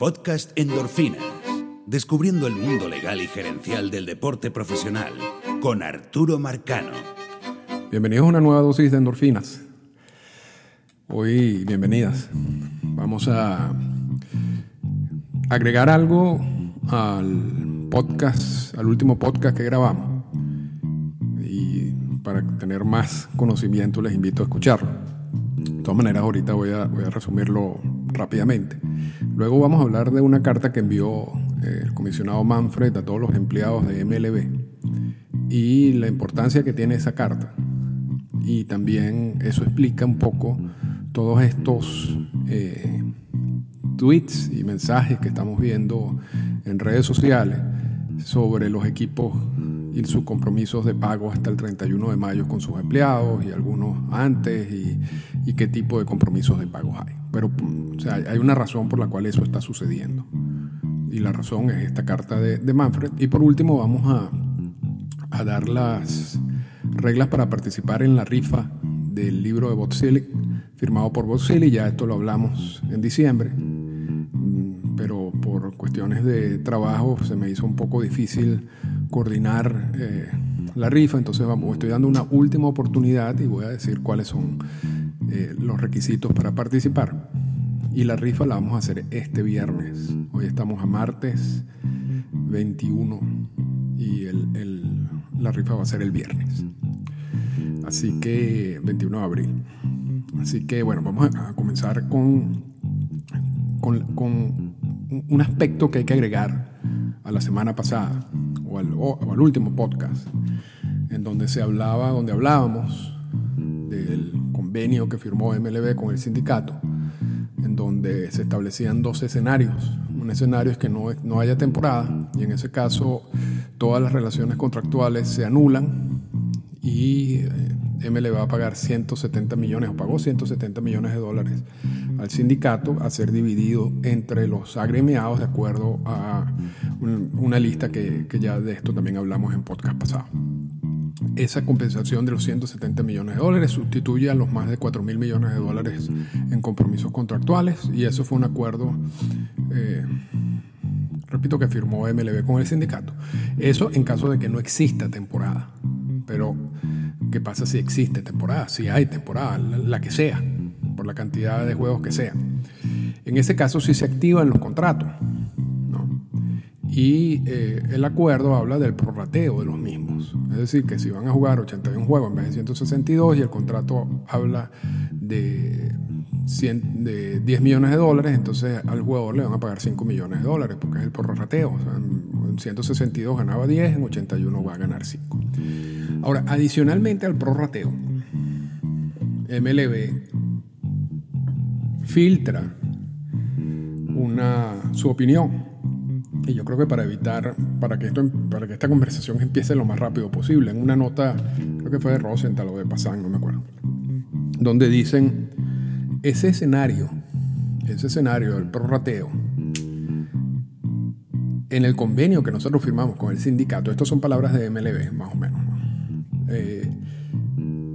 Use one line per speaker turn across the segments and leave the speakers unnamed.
Podcast Endorfinas. Descubriendo el mundo legal y gerencial del deporte profesional con Arturo Marcano.
Bienvenidos a una nueva dosis de endorfinas. Hoy, bienvenidas. Vamos a agregar algo al podcast, al último podcast que grabamos. Y para tener más conocimiento les invito a escucharlo. De todas maneras, ahorita voy a, voy a resumirlo rápidamente. Luego vamos a hablar de una carta que envió eh, el comisionado Manfred a todos los empleados de MLB y la importancia que tiene esa carta. Y también eso explica un poco todos estos eh, tweets y mensajes que estamos viendo en redes sociales sobre los equipos y sus compromisos de pago hasta el 31 de mayo con sus empleados y algunos antes y, y qué tipo de compromisos de pago hay. Pero o sea, hay una razón por la cual eso está sucediendo. Y la razón es esta carta de, de Manfred. Y por último vamos a, a, dar las reglas para participar en la rifa del libro de Botzili, firmado por Botzili. Ya esto lo hablamos en diciembre. Pero por cuestiones de trabajo se me hizo un poco difícil coordinar eh, la rifa. Entonces vamos, estoy dando una última oportunidad y voy a decir cuáles son eh, los requisitos para participar. Y la rifa la vamos a hacer este viernes. Hoy estamos a martes 21 y el, la rifa va a ser el viernes. Así que 21 de abril. Así que bueno, vamos a comenzar con, con, con un aspecto que hay que agregar a la semana pasada o al, o al, último podcast en donde se hablaba, donde hablábamos convenio que firmó MLB con el sindicato, en donde se establecían dos escenarios. Un escenario es que no, no haya temporada y en ese caso todas las relaciones contractuales se anulan y MLB va a pagar 170 millones o pagó 170 millones de dólares al sindicato a ser dividido entre los agremiados de acuerdo a una lista que, que ya de esto también hablamos en podcast pasado. Esa compensación de los 170 millones de dólares sustituye a los más de 4 mil millones de dólares en compromisos contractuales y eso fue un acuerdo, eh, repito, que firmó MLB con el sindicato. Eso en caso de que no exista temporada. Pero, ¿qué pasa si existe temporada? Si hay temporada, la, que sea, por la cantidad de juegos que sea. En ese caso sí se activan los contratos. Y eh, el acuerdo habla del prorrateo de los mismos. Es decir, que si van a jugar 81 juegos en vez de 162 y el contrato habla de, 100, de 10 millones de dólares, entonces al jugador le van a pagar 5 millones de dólares porque es el prorrateo. En 162 ganaba 10, en 81 va a ganar 5. Ahora, adicionalmente al prorrateo, MLB filtra una, su opinión. Y yo creo que para evitar, para que, esto, para que esta conversación empiece lo más rápido posible, en una nota, creo que fue de Rosenthal o de Passan, no me acuerdo, donde dicen, ese escenario, ese escenario del prorrateo, en el convenio que nosotros firmamos con el sindicato, estas son palabras de MLB, más o menos, ¿no? eh,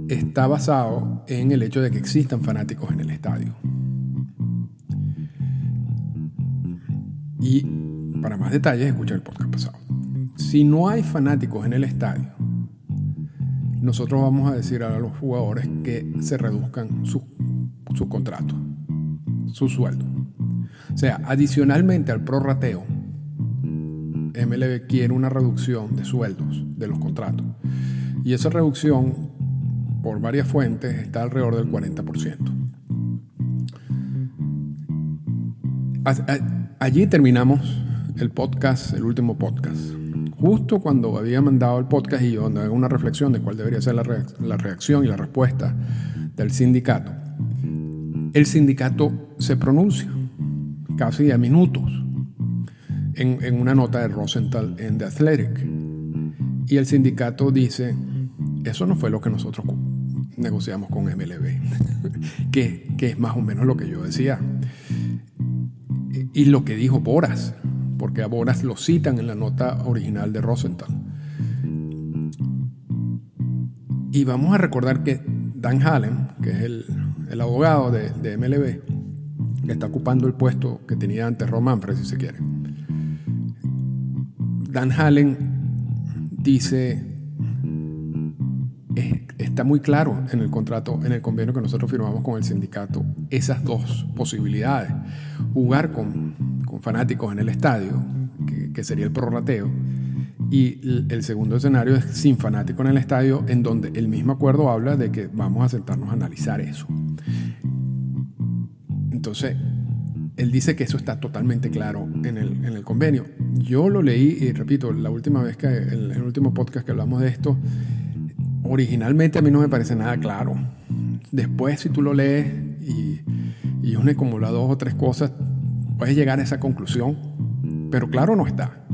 está basado en el hecho de que existan fanáticos en el estadio. Y para más detalles, escucha el podcast pasado. Si no hay fanáticos en el estadio, nosotros vamos a decir a los jugadores que se reduzcan su, su contrato, su sueldo. O sea, adicionalmente al prorrateo, MLB quiere una reducción de sueldos de los contratos. Y esa reducción, por varias fuentes, está alrededor del 40%. Allí terminamos el podcast, el último podcast. Justo cuando había mandado el podcast y yo cuando hago una reflexión de cuál debería ser la, la reacción y la respuesta del sindicato, el sindicato se pronuncia casi a minutos en, en, una nota de Rosenthal en The Athletic. Y el sindicato dice, eso no fue lo que nosotros negociamos con MLB, que, que es más o menos lo que yo decía. Y lo que dijo Boras, porque a lo citan en la nota original de Rosenthal. Y vamos a recordar que Dan Hallen, que es el, el abogado de, MLB, que está ocupando el puesto que tenía antes Ron Manfred, si se quiere. Dan Hallen dice, está muy claro en el contrato, en el convenio que nosotros firmamos con el sindicato, esas dos posibilidades. Jugar con fanáticos en el estadio, que, sería el prorrateo, y el segundo escenario es sin fanático en el estadio, en donde el mismo acuerdo habla de que vamos a sentarnos a analizar eso. Entonces, él dice que eso está totalmente claro en el, en el convenio. Yo lo leí y repito, la última vez que, en el último podcast que hablamos de esto, originalmente a mí no me parece nada claro. Después, si tú lo lees y, y unes como las dos o tres cosas, puedes llegar a esa conclusión, pero claro no está.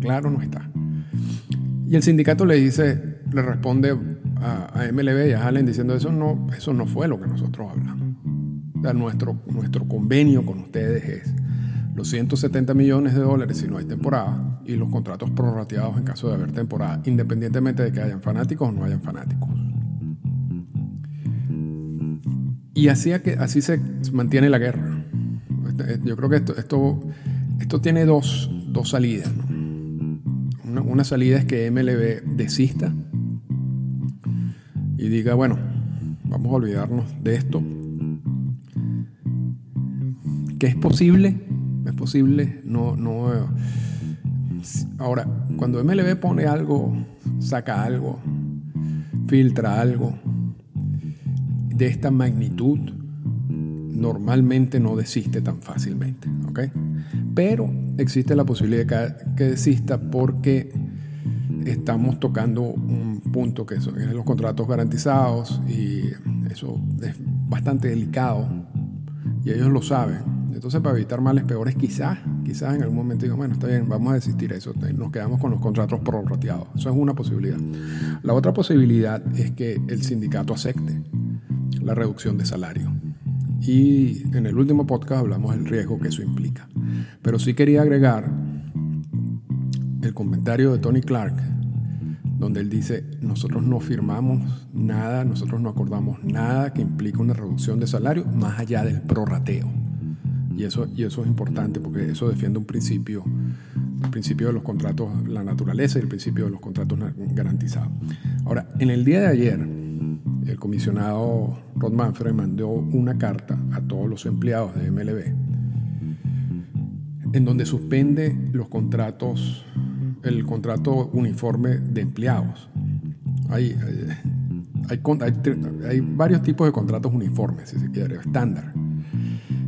Claro no está. Y el sindicato le dice, le responde a, MLB y a Allen diciendo eso no, eso no fue lo que nosotros hablamos. nuestro, nuestro convenio con ustedes es los 170 millones de dólares si no hay temporada y los contratos prorrateados en caso de haber temporada, independientemente de que hayan fanáticos o no hayan fanáticos. Y así, así se mantiene la guerra. Este, yo creo que esto, esto, esto tiene dos, dos salidas. Una, una salida es que MLB desista y diga, bueno, vamos a olvidarnos de esto. Que es posible, es posible, no, no. Ahora, cuando MLB pone algo, saca algo, filtra algo de esta magnitud, normalmente no desiste tan fácilmente, ¿ok? Pero existe la posibilidad que desista porque estamos tocando un punto que son los contratos garantizados y eso es bastante delicado y ellos lo saben. Entonces, para evitar males peores, quizás, quizás en algún momento digo, bueno, está bien, vamos a desistir de eso, nos quedamos con los contratos prorrateados. Eso es una posibilidad. La otra posibilidad es que el sindicato acepte la reducción de salario. Y en el último podcast hablamos del riesgo que eso implica. Pero sí quería agregar el comentario de Tony Clark, donde él dice, nosotros no firmamos nada, nosotros no acordamos nada que implique una reducción de salario más allá del prorrateo. Y eso, y eso es importante porque eso defiende un principio, el principio de los contratos, la naturaleza y el principio de los contratos garantizados. Ahora, en el día de ayer, el comisionado Rod Manfred mandó una carta a todos los empleados de MLB en donde suspende los contratos, el contrato uniforme de empleados. Hay, hay, hay, varios tipos de contratos uniformes, si se quiere, estándar.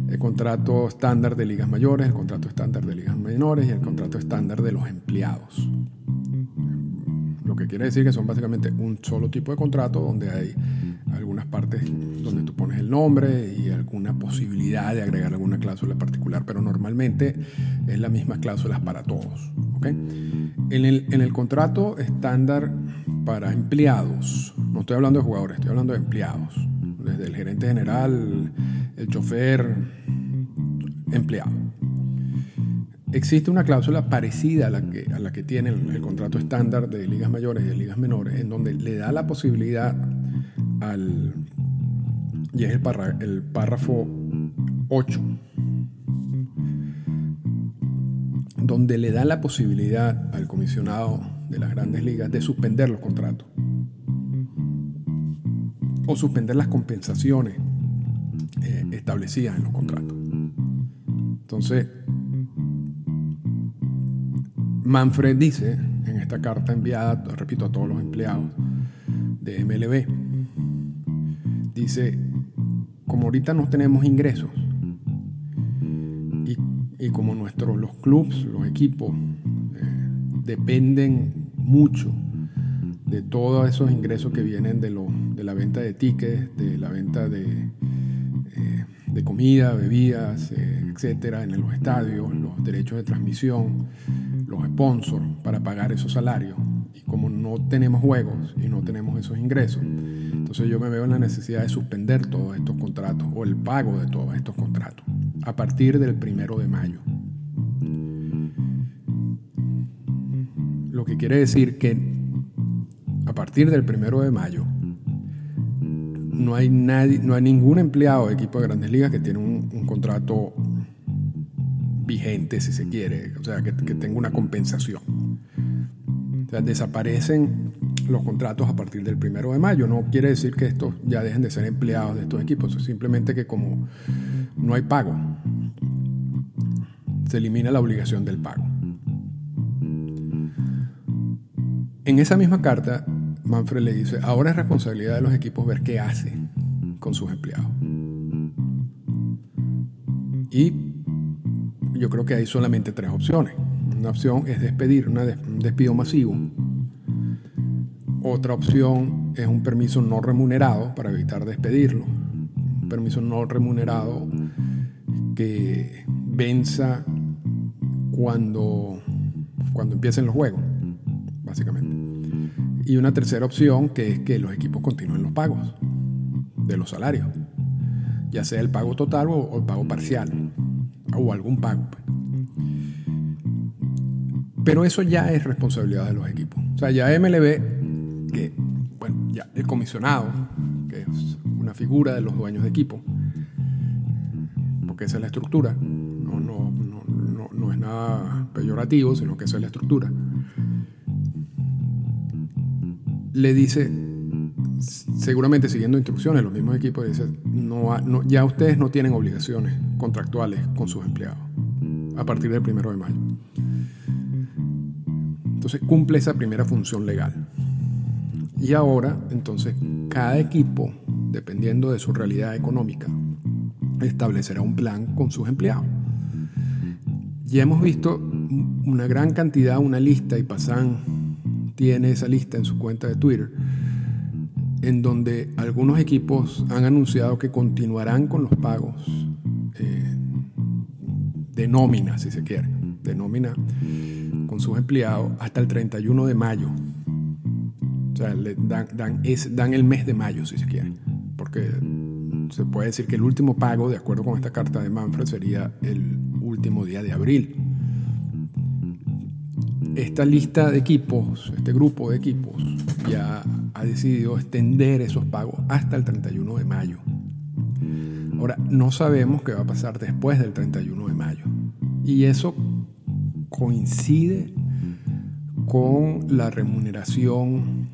El contrato estándar de ligas mayores, el contrato estándar de ligas menores y el contrato estándar de los empleados. Lo que quiere decir que son básicamente un solo tipo de contrato donde hay algunas partes donde tú pones el nombre y alguna posibilidad de agregar alguna cláusula particular, pero normalmente es las mismas cláusulas para todos. En, el, en el contrato estándar para empleados, no estoy hablando de jugadores, estoy hablando de empleados, desde el gerente general, el chofer, empleado. Existe una cláusula parecida a la que, a la que tiene el, contrato estándar de ligas mayores y de ligas menores, en donde le da la posibilidad al... y es el, párrafo 8, donde le da la posibilidad al comisionado de las grandes ligas de suspender los contratos o suspender las compensaciones eh, establecidas en los contratos. Entonces, Manfred dice en esta carta enviada, repito, a todos los empleados de MLB, dice, como ahorita no tenemos ingresos y, como nuestros, los clubs, los equipos, eh, dependen mucho de todos esos ingresos que vienen de, lo, de la venta de tickets, de la venta de, eh, de comida, bebidas, eh, etcétera, en los estadios, los derechos de transmisión, los sponsors para pagar esos salarios. Y como no tenemos juegos y no tenemos esos ingresos, entonces yo me veo en la necesidad de suspender todos estos contratos o el pago de todos estos contratos a partir del primero de mayo. Lo que quiere decir que a partir del primero de mayo no hay, nadie, no hay ningún empleado de equipo de grandes ligas que tiene un, un contrato vigente, si se quiere, o sea, que, tenga una compensación. O sea, desaparecen los contratos a partir del primero de mayo. No quiere decir que estos ya dejen de ser empleados de estos equipos, simplemente que como no hay pago, se elimina la obligación del pago. En esa misma carta, Manfred le dice, ahora es responsabilidad de los equipos ver qué hace con sus empleados. Y yo creo que hay solamente tres opciones. Una opción es despedir, un despido masivo. Otra opción es un permiso no remunerado para evitar despedirlo. Un permiso no remunerado que venza cuando, cuando empiecen los juegos, básicamente. Y una tercera opción que es que los equipos continúen los pagos de los salarios, ya sea el pago total o el pago parcial o algún pago. Pues. Pero eso ya es responsabilidad de los equipos. O sea, ya MLB, que, bueno, ya el comisionado, que es una figura de los dueños de equipo, porque esa es la estructura, no, no, no, no es nada peyorativo, sino que esa es la estructura, le dice, seguramente siguiendo instrucciones, los mismos equipos dicen, ya ustedes no tienen obligaciones contractuales con sus empleados a partir del primero de mayo. Entonces cumple esa primera función legal. Y ahora, entonces, cada equipo, dependiendo de su realidad económica, establecerá un plan con sus empleados. Ya hemos visto una gran cantidad, una lista, y Pasan tiene esa lista en su cuenta de Twitter, en donde algunos equipos han anunciado que continuarán con los pagos eh, de nómina, si se quiere, de nómina con sus empleados hasta el 31 de mayo. O sea, dan, dan el mes de mayo, si se quiere, porque se puede decir que el último pago, de acuerdo con esta carta de Manfred, sería el último día de abril. Esta lista de equipos, este grupo de equipos, ya ha decidido extender esos pagos hasta el 31 de mayo. Ahora, no sabemos qué va a pasar después del 31 de mayo. Y eso coincide con la remuneración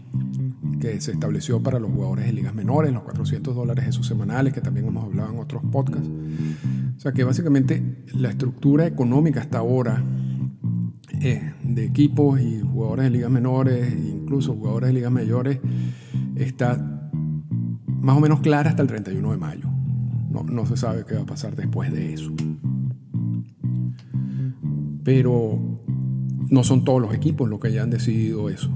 que se estableció para los jugadores de ligas menores, los 400 dólares esos semanales, que también hemos hablado en otros podcasts. O sea que básicamente la estructura económica hasta ahora eh, de equipos y jugadores de ligas menores, incluso jugadores de ligas mayores, está más o menos clara hasta el 31 de mayo. No, no se sabe qué va a pasar después de eso. Pero no son todos los equipos los que hayan decidido eso.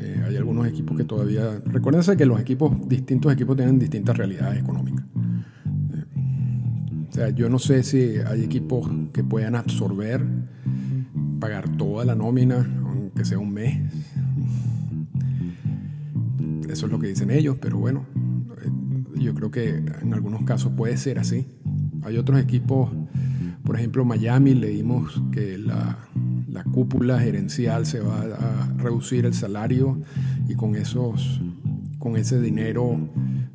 Eh, hay algunos equipos que todavía... Recuérdense que los equipos, distintos equipos tienen distintas realidades económicas. Eh, o sea, yo no sé si hay equipos que puedan absorber pagar toda la nómina, aunque sea un mes. Eso es lo que dicen ellos, pero bueno, eh, yo creo que en algunos casos puede ser así. Hay otros equipos, por ejemplo Miami, leímos que la, la cúpula gerencial se va a reducir el salario y con, esos, con ese dinero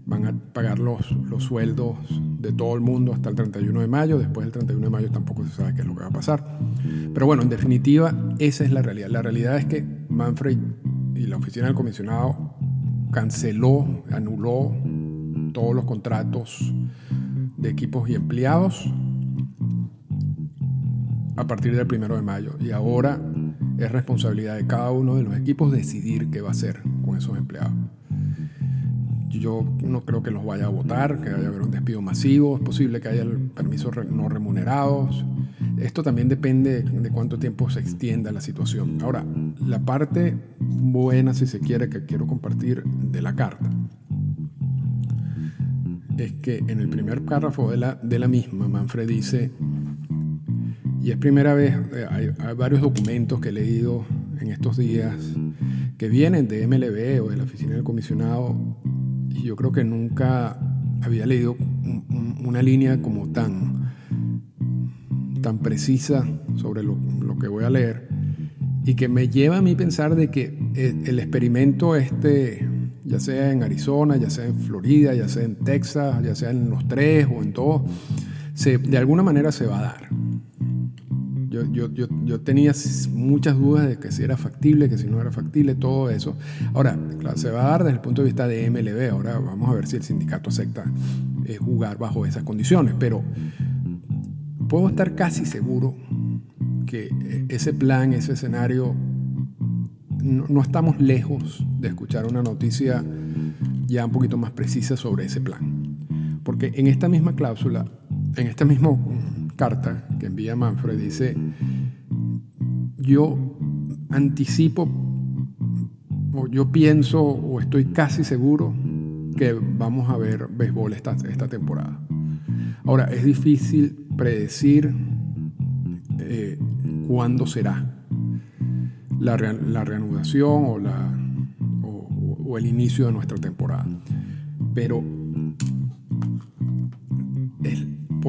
van a pagar los, los sueldos de todo el mundo hasta el 31 de mayo. Después del 31 de mayo tampoco se sabe qué es lo que va a pasar. Pero bueno, en definitiva, esa es la realidad. La realidad es que Manfred y la oficina del comisionado canceló, anuló todos los contratos de equipos y empleados a partir del 1 de mayo. Y ahora es responsabilidad de cada uno de los equipos decidir qué va a hacer con esos empleados. Yo no creo que los vaya a votar, que haya un despido masivo, es posible que haya permisos no remunerados. Esto también depende de cuánto tiempo se extienda la situación. Ahora, la parte buena, si se quiere, que quiero compartir de la carta, es que en el primer párrafo de la, misma, Manfred dice, y es primera vez, eh, hay varios documentos que he leído en estos días que vienen de MLB o de la oficina del comisionado y yo creo que nunca había leído una línea como tan, tan precisa sobre lo, lo, que voy a leer y que me lleva a mí pensar de que el experimento este, ya sea en Arizona, ya sea en Florida, ya sea en Texas, ya sea en los tres o en todos, se, de alguna manera se va a dar. Yo, yo, yo, yo, tenía muchas dudas de que si era factible, que si no era factible, todo eso. Ahora, claro, se va a dar desde el punto de vista de MLB. Ahora vamos a ver si el sindicato acepta eh, jugar bajo esas condiciones. Pero puedo estar casi seguro que ese plan, ese escenario, no, estamos lejos de escuchar una noticia ya un poquito más precisa sobre ese plan. Porque en esta misma cláusula, en esta misma carta que envía Manfred, dice, yo anticipo, o yo pienso, o estoy casi seguro que vamos a ver béisbol esta temporada. Ahora, es difícil predecir eh, cuándo será la, la reanudación o, la, o, el inicio de nuestra temporada. Pero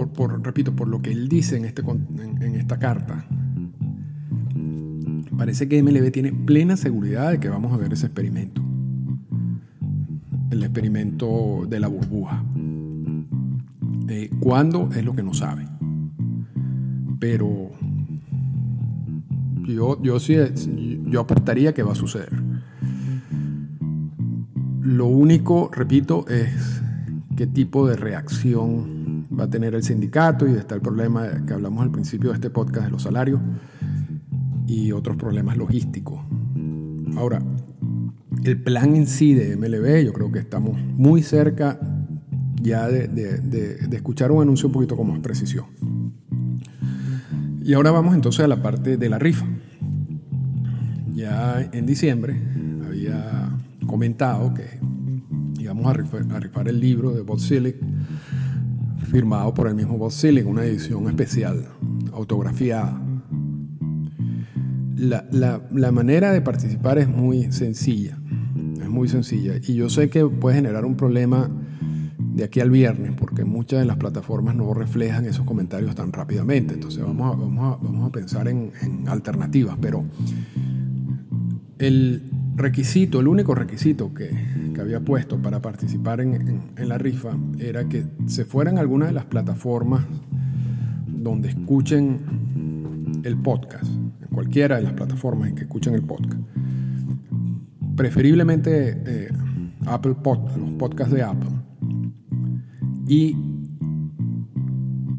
por, repito, por lo que él dice en, este, en, esta carta, parece que MLB tiene plena seguridad de que vamos a ver ese experimento. El experimento de la burbuja. Eh, ¿Cuándo? Es lo que no sabe. Pero yo, yo sí yo apostaría que va a suceder. Lo único, repito, es qué tipo de reacción va a tener el sindicato y está el problema que hablamos al principio de este podcast de los salarios y otros problemas logísticos. Ahora, el plan en sí de MLB, yo creo que estamos muy cerca ya de, de, escuchar un anuncio un poquito con más precisión. Y ahora vamos entonces a la parte de la rifa. Ya en diciembre había comentado que íbamos a rifar, el libro de Bob Silic firmado por el mismo Bob Selig, una edición especial, autografiada. La, la, la, manera de participar es muy sencilla, es muy sencilla. Y yo sé que puede generar un problema de aquí al viernes, porque muchas de las plataformas no reflejan esos comentarios tan rápidamente. Entonces vamos a, vamos a, vamos a pensar en, alternativas, pero el requisito, el único requisito que, que había puesto para participar en, en, la rifa era que se fueran alguna de las plataformas donde escuchen el podcast, en cualquiera de las plataformas en que escuchen el podcast. Preferiblemente eh, Apple Pod, los podcasts de Apple. Y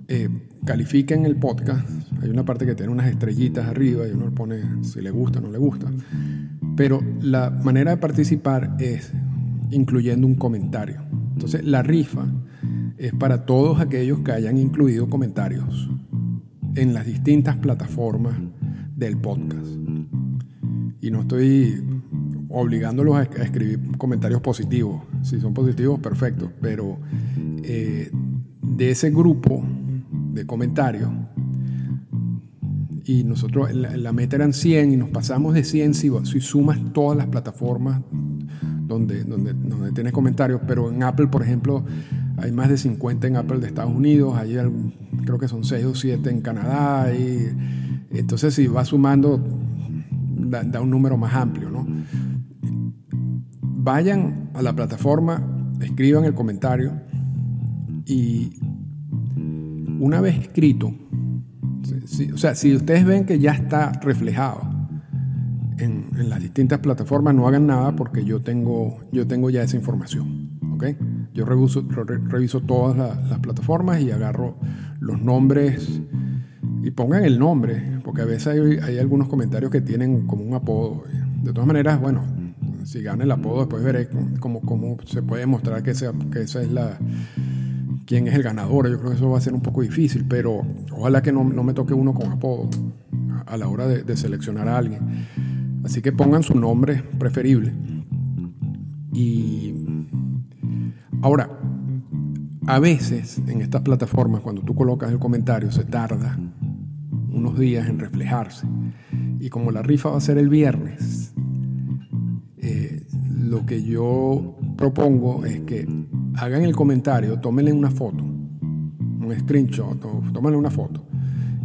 eh, califiquen el podcast. Hay una parte que tiene unas estrellitas arriba y uno pone si le gusta o no le gusta. Pero la manera de participar es incluyendo un comentario. Entonces, la rifa es para todos aquellos que hayan incluido comentarios en las distintas plataformas del podcast. Y no estoy obligándolos a escribir comentarios positivos. Si son positivos, perfecto. Pero eh, de ese grupo de comentarios, y nosotros, la, meta eran 100 y nos pasamos de 100 si, sumas todas las plataformas donde, donde, donde tienes comentarios, pero en Apple, por ejemplo, hay más de 50 en Apple de Estados Unidos, hay creo que son 6 o 7 en Canadá, y entonces si vas sumando, da, un número más amplio, ¿no? Vayan a la plataforma, escriban el comentario y una vez escrito, o sea, si ustedes ven que ya está reflejado en, las distintas plataformas, no hagan nada porque yo tengo, yo tengo ya esa información. ¿okay? Yo reviso, todas las plataformas y agarro los nombres y pongan el nombre, porque a veces hay, hay, algunos comentarios que tienen como un apodo. De todas maneras, bueno, si gana el apodo, después veré cómo, se puede mostrar que, esa es la quién es el ganador. Yo creo que eso va a ser un poco difícil, pero ojalá que no, me toque uno con apodo a la hora de, de, seleccionar a alguien. Así que pongan su nombre preferible. Y ahora, a veces en estas plataformas, cuando tú colocas el comentario, se tarda unos días en reflejarse. Y como la rifa va a ser el viernes, lo que yo propongo es que hagan el comentario, tómenle una foto, un screenshot, tómenle una foto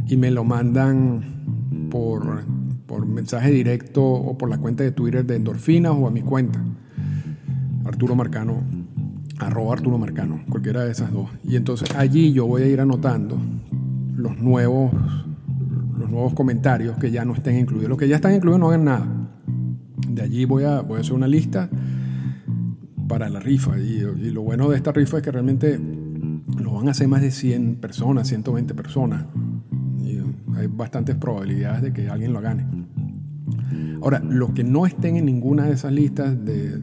y me lo mandan por, por mensaje directo o por la cuenta de Twitter de Endorfinas o a mi cuenta, Arturo Marcano arroba Arturo Marcano, cualquiera de esas dos. Y entonces allí yo voy a ir anotando los nuevos, los nuevos comentarios que ya no estén incluidos. Los que ya están incluidos no hagan nada. De allí voy a, voy a hacer una lista para la rifa. Y, lo bueno de esta rifa es que realmente lo van a hacer más de 100 personas, 120 personas. Y hay bastantes probabilidades de que alguien lo gane. Ahora, los que no estén en ninguna de esas listas, de,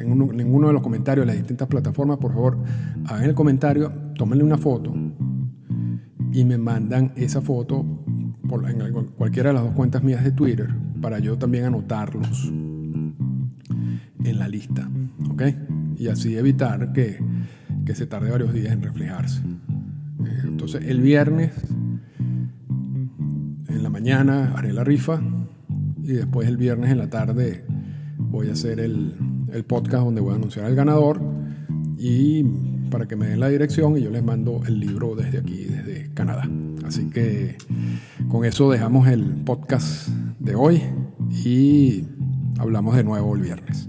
en uno- ninguno de los comentarios de las distintas plataformas, por favor, hagan el comentario, tómenle una foto y me mandan esa foto por, en cualquiera de las dos cuentas mías de Twitter para yo también anotarlos en la lista, ¿ok? Y así evitar que, que se tarde varios días en reflejarse. Eh, Entonces, el viernes en la mañana haré la rifa y después el viernes en la tarde voy a hacer el, el podcast donde voy a anunciar al ganador y para que me den la dirección y yo les mando el libro desde aquí, desde Canadá. Así que con eso dejamos el podcast de hoy y hablamos de nuevo el viernes.